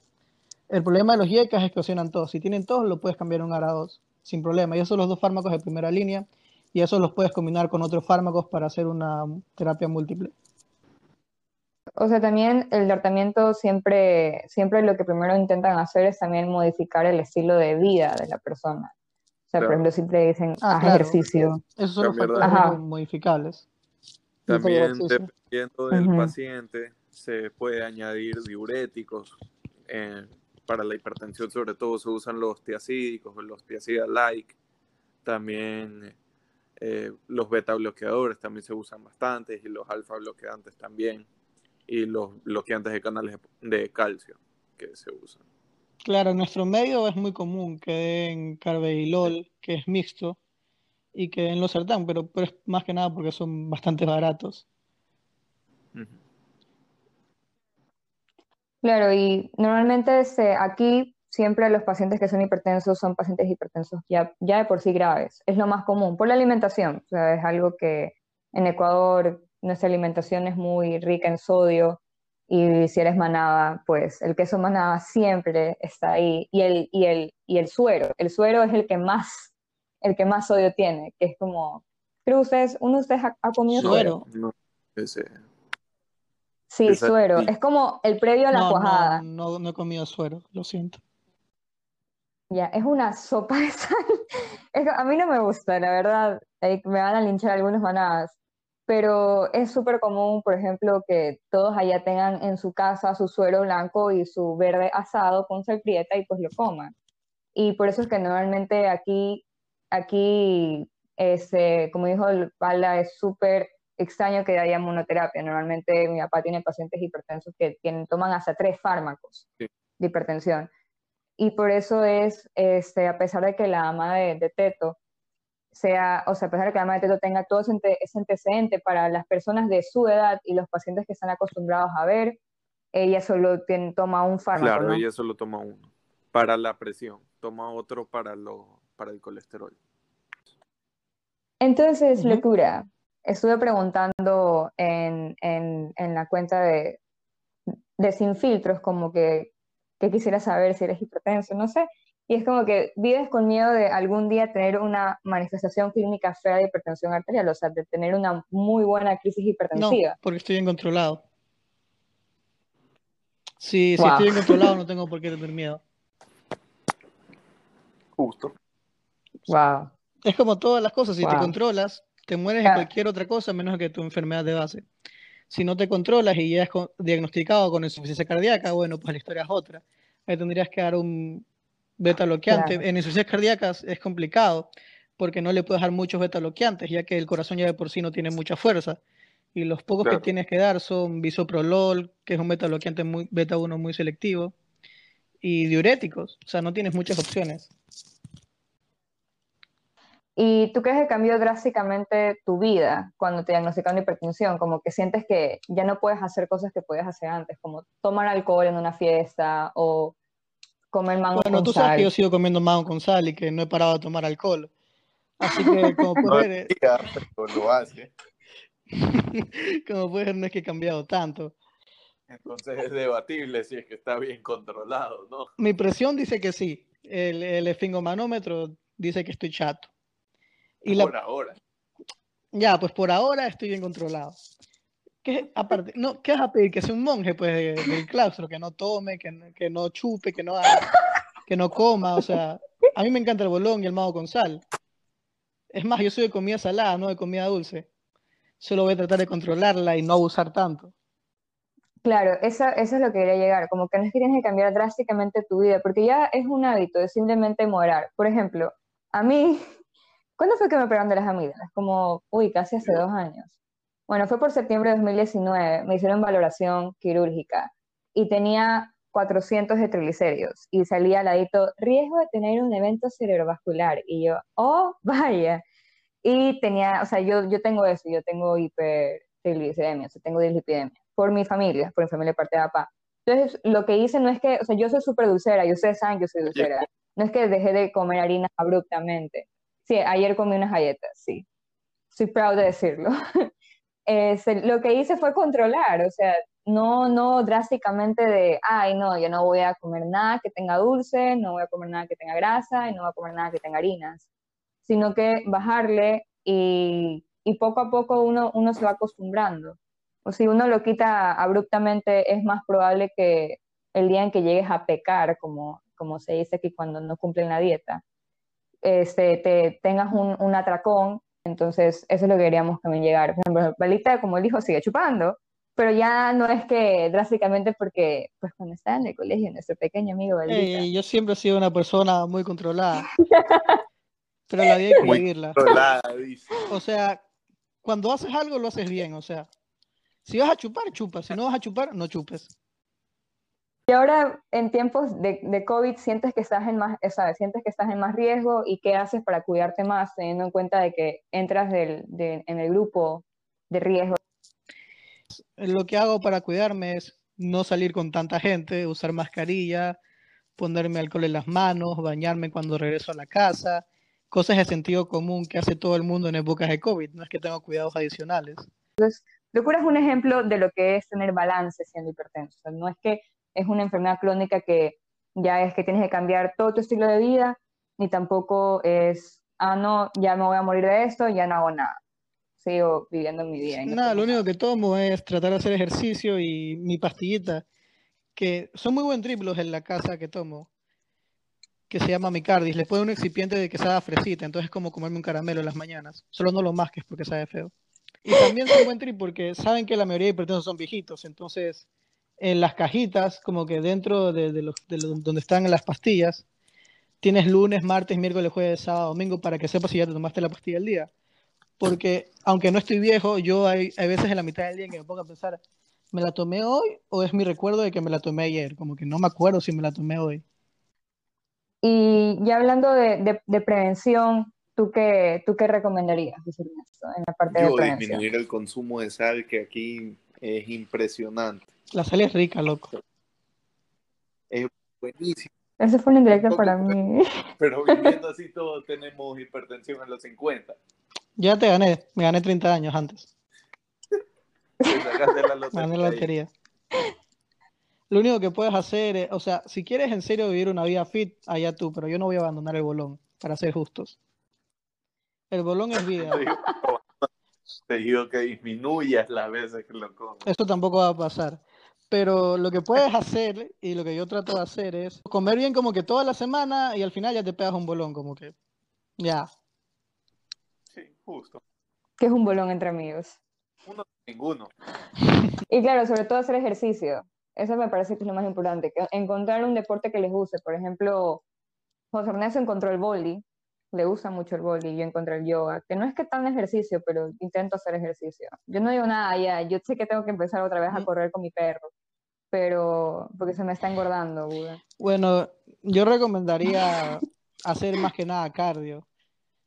El problema de los IECAS es que ocionan todos. Si tienen todos, lo puedes cambiar a un ARA2 sin problema. Y esos son los dos fármacos de primera línea. Y esos los puedes combinar con otros fármacos para hacer una terapia múltiple. O sea, también el tratamiento siempre, siempre lo que primero intentan hacer es también modificar el estilo de vida de la persona. O sea, por ejemplo, si te dicen, Ah, claro. ejercicio. Esos son los factores Ajá. mo- modificables. También dependiendo del paciente se puede añadir diuréticos. eh, para la hipertensión sobre todo se usan los tiacídicos o los tiacida-like. También eh, los beta bloqueadores también se usan bastante y los alfa bloqueantes también. Y los bloqueantes de canales de calcio que se usan. Claro, en nuestro medio es muy común que den carvedilol, que es mixto, y que den losartán, pero, pero es más que nada porque son bastante baratos. Claro, y normalmente aquí siempre los pacientes que son hipertensos son pacientes hipertensos ya, ya de por sí graves. Es lo más común por la alimentación. O sea, es algo que en Ecuador nuestra alimentación es muy rica en sodio y si eres manaba, pues el queso manaba siempre está ahí. Y el, y el, y el suero. El suero es el que más, el que más sodio tiene, que es como... Creo que ustedes, uno de ustedes ha, ha comido suero. Suero. No, ese- Sí, Esa- suero. Es como el previo a la No, cuajada. no, no, no he comido suero, lo siento. Ya, es una sopa de sal. Es que a mí no me gusta, la verdad. eh, me van a linchar algunos manadas. Pero es súper común, por ejemplo, que todos allá tengan en su casa su suero blanco y su verde asado con sal prieta y pues lo coman. Y por eso es que normalmente aquí, aquí este, como dijo Pala, es súper extraño que haya monoterapia. Normalmente mi papá tiene pacientes hipertensos que tienen, toman hasta tres fármacos Sí. de hipertensión. Y por eso es, este, a pesar de que la ama de, de Teto sea, o sea, a pesar de que la ama de Teto tenga todo ese, ante- ese antecedente para las personas de su edad y los pacientes que están acostumbrados a ver, ella solo tiene- toma un fármaco, Claro, ¿no? ella solo toma uno. Para la presión, toma otro para, lo, para el colesterol. Entonces, Ujú. lectura. Estuve preguntando en, en, en la cuenta de, de Sin Filtros, como que, que quisiera saber si eres hipertenso, no sé. Y es como que vives con miedo de algún día tener una manifestación clínica fea de hipertensión arterial, o sea, de tener una muy buena crisis No, hipertensiva. porque estoy bien controlado. Si, si Wow. estoy bien controlado, no tengo por qué tener miedo. Justo. Wow. Es como todas las cosas, si te controlas, te mueres de cualquier otra cosa menos que tu enfermedad de base. Si no te controlas y ya es con- diagnosticado con insuficiencia cardíaca, bueno, pues la historia es otra. Ahí tendrías que dar un beta bloqueante. Claro. En insuficiencias cardíacas es complicado porque no le puedes dar muchos beta bloqueantes, ya que el corazón ya de por sí no tiene mucha fuerza. Y los pocos que tienes que dar son bisoprolol, que es un beta bloqueante muy, beta 1 muy selectivo, y diuréticos. O sea, no tienes muchas opciones. ¿Y tú crees que cambió drásticamente tu vida cuando te diagnosticaron hipertensión? Como que sientes que ya no puedes hacer cosas que podías hacer antes, como tomar alcohol en una fiesta o comer mango Bueno, con tú sabes que yo sal. sigo comiendo mango con sal y que no he parado de tomar alcohol. Así que, como puedes ver, diga, pero lo hace. como puedes ver, no es que he cambiado tanto. Entonces es debatible si es que está bien controlado, ¿no? Mi presión dice que sí. El, el esfingomanómetro dice que estoy chato. Y la, Por ahora. ya, pues por ahora estoy bien controlado. ¿Qué, aparte, no, ¿qué vas a pedir? Que sea un monje, pues, de- del claustro, que no tome, que, no- que no chupe, que no haga, que no coma. O sea, a mí me encanta el bolón y el mago con sal. Es más, yo soy de comida salada, no de comida dulce. Solo voy a tratar de controlarla y no abusar tanto. Claro, eso, eso es lo que quería llegar, como que no es que tienes que cambiar drásticamente tu vida, porque ya es un hábito, es simplemente moderar. Por ejemplo, a mí, ¿cuándo fue que me operaron de las amígdalas? Como, uy, casi hace dos años. Bueno, fue por septiembre de 2019, me hicieron valoración quirúrgica y tenía 400 de triglicéridos y salía al ladito, riesgo de tener un evento cerebrovascular. Y yo, oh, vaya. Y tenía, o sea, yo, yo tengo eso, yo tengo hipertriglicemia, o sea, tengo dislipidemia, por mi familia, por mi familia de parte de papá. Entonces, lo que hice no es que, o sea, yo soy súper dulcera, y ustedes saben que yo soy dulcera, no es que dejé de comer harina abruptamente. Sí, ayer comí unas galletas, sí. Soy proud de decirlo. Este, lo que hice fue controlar, o sea, no, no drásticamente de, ay, no, yo no voy a comer nada que tenga dulce, no voy a comer nada que tenga grasa y no voy a comer nada que tenga harinas, sino que bajarle y, poco a poco uno, uno se va acostumbrando. O si uno lo quita abruptamente, es más probable que el día en que llegues a pecar, como, como se dice aquí cuando no cumplen la dieta, este, te tengas un atracón entonces, eso es lo que queríamos también llegar. Por ejemplo, Balita, como él dijo, sigue chupando, pero ya no es que drásticamente porque, pues cuando estaba en el colegio, nuestro pequeño amigo Balita, Ey, yo siempre he sido una persona muy controlada, pero la vida hay que Muy vivirla. controlada, dice. O sea, cuando haces algo, lo haces bien. O sea, si vas a chupar, chupa. Si no vas a chupar, no chupes. Y ahora en tiempos de, de COVID sientes que estás en más, ¿sabes? Sientes que estás en más riesgo y qué haces para cuidarte más, teniendo en cuenta de que entras del, de- en el grupo de riesgo. Lo que hago para cuidarme es no salir con tanta gente, usar mascarilla, ponerme alcohol en las manos, bañarme cuando regreso a la casa, cosas de sentido común que hace todo el mundo en épocas de COVID. No es que tenga cuidados adicionales. Locura es un ejemplo de lo que es tener balance siendo hipertenso. No es que es una enfermedad crónica que ya es que tienes que cambiar todo tu estilo de vida, ni tampoco es, ah, no, ya me voy a morir de esto, ya no hago nada. Sigo viviendo mi vida. no Nada, lo único que tomo es tratar de hacer ejercicio y mi pastillita, que son muy buen triplos en la casa que tomo, que se llama Micardis. Les pone un excipiente de que sabe fresita, entonces es como comerme un caramelo en las mañanas. Solo no lo masques porque sabe feo. Y también son buen trip porque saben que la mayoría de hipertensos son viejitos, entonces en las cajitas, como que dentro de, de los, de lo- donde están las pastillas, tienes lunes, martes, miércoles, jueves, sábado, domingo para que sepas si ya te tomaste la pastilla del día. Porque aunque no estoy viejo, yo hay, hay veces en la mitad del día en que me pongo a pensar, ¿me la tomé hoy o es mi recuerdo de que me la tomé ayer? Como que no me acuerdo si me la tomé hoy. Y ya hablando de, de- de prevención, ¿tú qué, tú qué recomendarías, en la parte de Yo prevención? disminuir el consumo de sal, que aquí es impresionante. La sal es rica, loco. Buenísimo. Eso fue una indirecta Tampoco para mí. Pero viviendo así todos tenemos hipertensión en los 50. Ya te gané, me gané 30 años antes. Te sacaste la Me lotería gané la lotería. Lo único que puedes hacer es, o sea, si quieres en serio vivir una vida fit, allá tú, pero yo no voy a abandonar el bolón, para ser justos. El bolón es vida. Te digo, Te digo que disminuyas las veces que lo comes. Eso tampoco va a pasar. Pero lo que puedes hacer y lo que yo trato de hacer es comer bien como que toda la semana y al final ya te pegas un bolón, como que ya. Justo. Que es un bolón entre amigos. Uno, ninguno. Y claro, sobre todo hacer ejercicio. Eso me parece que es lo más importante. Que encontrar un deporte que les guste. Por ejemplo, José Ernesto encontró el boli. Le gusta mucho el boli. Yo encontré el yoga. Que no es que tan ejercicio, pero intento hacer ejercicio. Yo no digo nada ya. Yo sé que tengo que empezar otra vez a correr con mi perro. Pero porque se me está engordando, Buda. Bueno, yo recomendaría hacer más que nada cardio.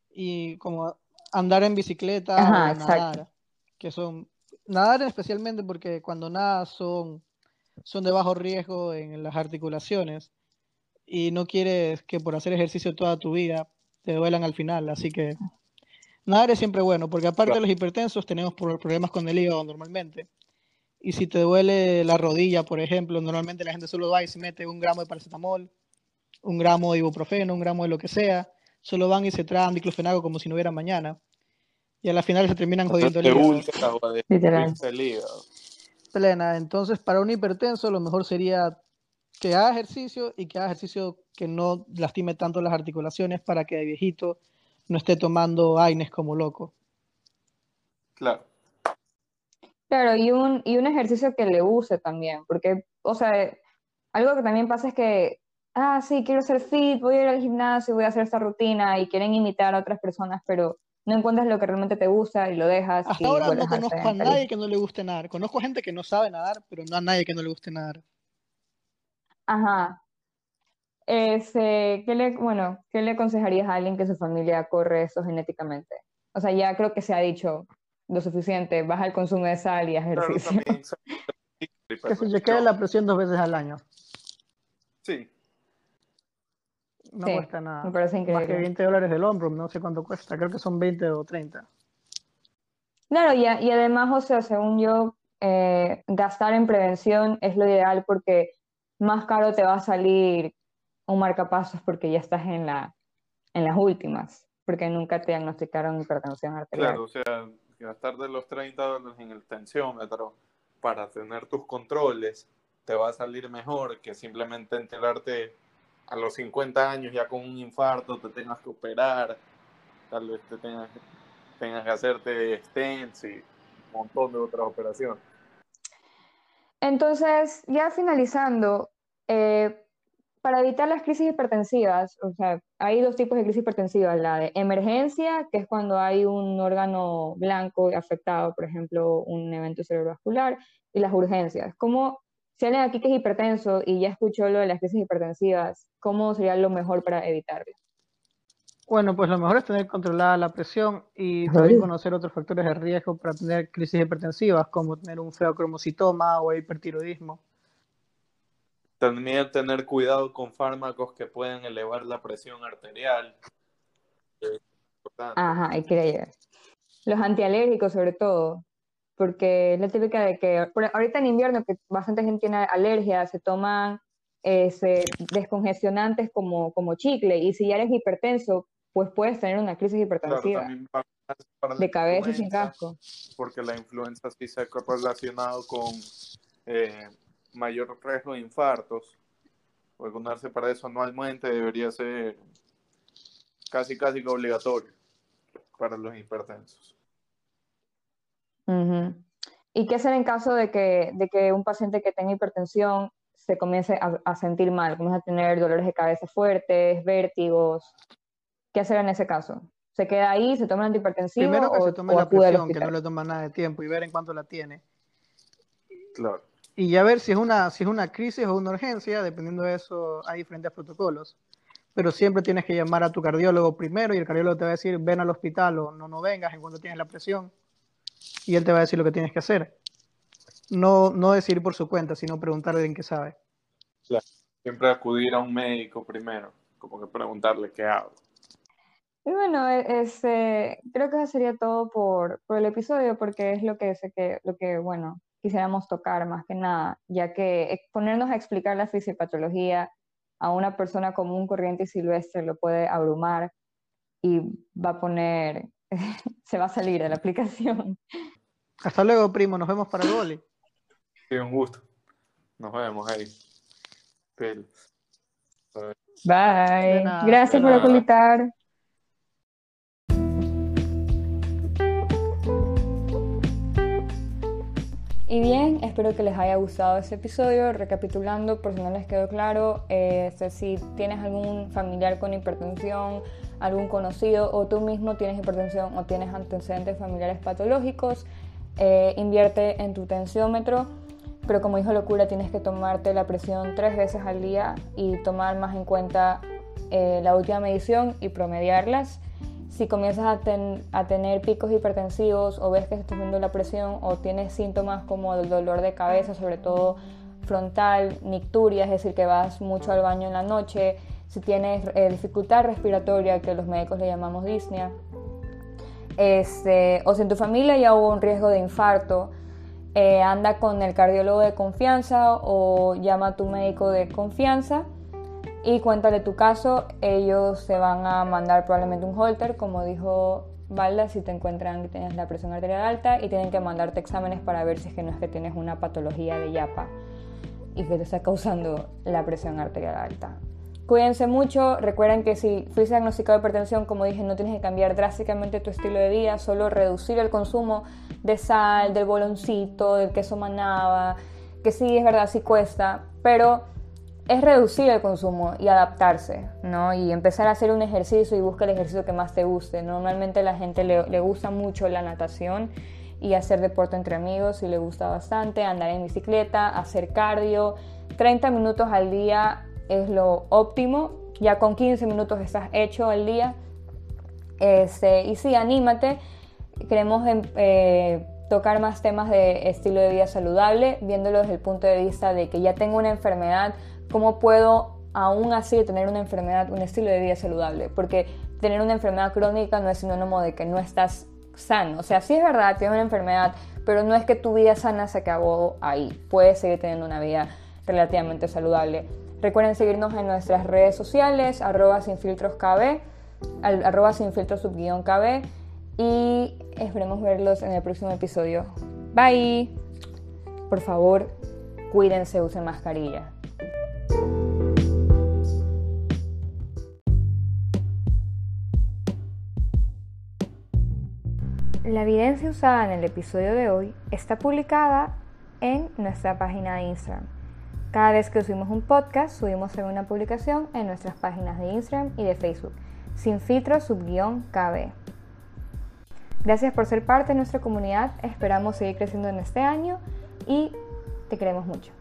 Y como andar en bicicleta Ajá, o nadar. exacto. Que son. Nadar especialmente porque cuando nadas son, son de bajo riesgo en las articulaciones. Y no quieres que por hacer ejercicio toda tu vida te duelan al final. Así que nadar es siempre bueno, porque aparte de los hipertensos tenemos pro- problemas con el hígado normalmente. Y si te duele la rodilla, por ejemplo, normalmente la gente solo va y se mete un gramo de paracetamol, un gramo de ibuprofeno, un gramo de lo que sea. Solo van y se tragan diclofenaco como si no hubiera mañana. Y a la final se terminan jodiendo el de hígado. hígado. Plena. Entonces, para un hipertenso, lo mejor sería que haga ejercicio y que haga ejercicio que no lastime tanto las articulaciones para que de viejito no esté tomando AINES como loco. Claro. Claro, y un, y un ejercicio que le use también, porque, o sea, algo que también pasa es que, ah, sí, quiero ser fit, voy a ir al gimnasio, voy a hacer esta rutina y quieren imitar a otras personas, pero no encuentras lo que realmente te gusta y lo dejas Hasta y ahora no conozco a nadie que no le guste nadar. Conozco gente que no sabe nadar, pero no a nadie que no le guste nadar. Ajá. Ese, ¿qué le, bueno, ¿qué le aconsejarías a alguien que su familia corre eso genéticamente? O sea, ya creo que se ha dicho lo suficiente, baja el consumo de sal y ejercicio. también Que se chequee la presión dos veces al año. Sí, No Sí, cuesta nada. me parece Más que increíble. 20 dólares del hombro, no sé cuánto cuesta. Creo que son 20 o 30. Claro, y, a- y además, o sea, según yo, eh, gastar en prevención es lo ideal porque más caro te va a salir un marcapasos porque ya estás en la, en las últimas, porque nunca te diagnosticaron hipertensión arterial. claro, o sea, gastar de los 30 dólares en el tensiómetro para tener tus controles te va a salir mejor que simplemente enterarte a los 50 años ya con un infarto, te tengas que operar, tal vez te tengas, tengas que hacerte stents y un montón de otras operaciones. Entonces, ya finalizando, eh, para evitar las crisis hipertensivas, o sea, hay dos tipos de crisis hipertensivas, la de emergencia, que es cuando hay un órgano blanco afectado, por ejemplo, un evento cerebrovascular, y las urgencias. ¿Cómo, si alguien aquí que es hipertenso y ya escuchó lo de las crisis hipertensivas, cómo sería lo mejor para evitarlo? Bueno, pues lo mejor es tener controlada la presión y también conocer otros factores de riesgo para tener crisis hipertensivas, como tener un feocromocitoma o hipertiroidismo. También tener cuidado con fármacos que pueden elevar la presión arterial. Ajá, hay que llegar. Los antialérgicos sobre todo, porque es la típica de que ahorita en invierno que bastante gente tiene alergia, se toman ese, descongestionantes como, como chicle y si ya eres hipertenso, pues puedes tener una crisis hipertensiva para, para de cabeza y sin casco. porque la influenza sí se ha relacionado con eh, mayor riesgo de infartos. Vacunarse para eso anualmente debería ser casi casi que obligatorio para los hipertensos. ¿Y qué hacer en caso de que, de que un paciente que tenga hipertensión se comience a, a sentir mal, comience a tener dolores de cabeza fuertes, vértigos? ¿Qué hacer en ese caso? ¿Se queda ahí, se toma el antihipertensivo Primero que o, se tome o la presión, que no le toma nada de tiempo y ver en cuánto la tiene. Claro. Y ya ver si es una, si es una crisis o una urgencia, dependiendo de eso, hay diferentes protocolos. Pero siempre tienes que llamar a tu cardiólogo primero y el cardiólogo te va a decir, ven al hospital o no, no vengas en cuanto tienes la presión. Y él te va a decir lo que tienes que hacer. No, no decir por su cuenta, sino preguntarle en qué sabe. Siempre acudir a un médico primero, como que preguntarle qué hago. Y bueno, e- este, creo que eso sería todo por, por el episodio, porque es lo que sé que, lo que, bueno, quisiéramos tocar más que nada, ya que ponernos a explicar la fisiopatología a una persona común, corriente y silvestre lo puede abrumar y va a poner, se va a salir de la aplicación. Hasta luego, primo. Nos vemos para el boli. Sí, un gusto. Nos vemos ahí. Bye. Gracias por ocultar. Y bien, espero que les haya gustado este episodio. Recapitulando, por si no les quedó claro, este, si tienes algún familiar con hipertensión, algún conocido o tú mismo tienes hipertensión o tienes antecedentes familiares patológicos, eh, invierte en tu tensiómetro. Pero como dijo Locura, tienes que tomarte la presión tres veces al día y tomar más en cuenta eh, la última medición y promediarlas si comienzas a, tener picos hipertensivos o ves que se está subiendo la presión o tienes síntomas como el dolor de cabeza, sobre todo frontal, nicturia, es decir, que vas mucho al baño en la noche, si tienes eh, dificultad respiratoria, que los médicos le llamamos disnea, este, o si en tu familia ya hubo un riesgo de infarto, eh, anda con el cardiólogo de confianza o llama a tu médico de confianza y cuéntale tu caso. Ellos te van a mandar probablemente un holter, como dijo Valda, si te encuentran que tienes la presión arterial alta y tienen que mandarte exámenes para ver si es que no es que tienes una patología de yapa y que te está causando la presión arterial alta. Cuídense mucho, recuerden que si fuiste diagnosticado de hipertensión, como dije, no tienes que cambiar drásticamente tu estilo de vida, solo reducir el consumo de sal, del boloncito, del queso manaba, que sí, es verdad, sí cuesta, pero es reducir el consumo y adaptarse, ¿no? Y empezar a hacer un ejercicio y busca el ejercicio que más te guste. Normalmente a la gente le, le, gusta mucho la natación y hacer deporte entre amigos y le gusta bastante, andar en bicicleta, hacer cardio. 30 minutos al día es lo óptimo, ya con 15 minutos estás hecho al día. Este, y sí, anímate. Queremos em, eh, tocar más temas de estilo de vida saludable, viéndolo desde el punto de vista de que ya tengo una enfermedad, ¿cómo puedo aún así tener una enfermedad, un estilo de vida saludable? Porque tener una enfermedad crónica no es sinónimo de que no estás sano. O sea, sí es verdad, tienes una enfermedad, pero no es que tu vida sana se acabó ahí. Puedes seguir teniendo una vida relativamente saludable. Recuerden seguirnos en nuestras redes sociales, arroba sin filtros KB, arroba sin filtros subguión KB y esperemos verlos en el próximo episodio. Bye. Por favor, cuídense, usen mascarilla. La evidencia usada en el episodio de hoy está publicada en nuestra página de Instagram. Cada vez que subimos un podcast, subimos una publicación en nuestras páginas de Instagram y de Facebook, sin filtro subguión KB. Gracias por ser parte de nuestra comunidad, esperamos seguir creciendo en este año y te queremos mucho.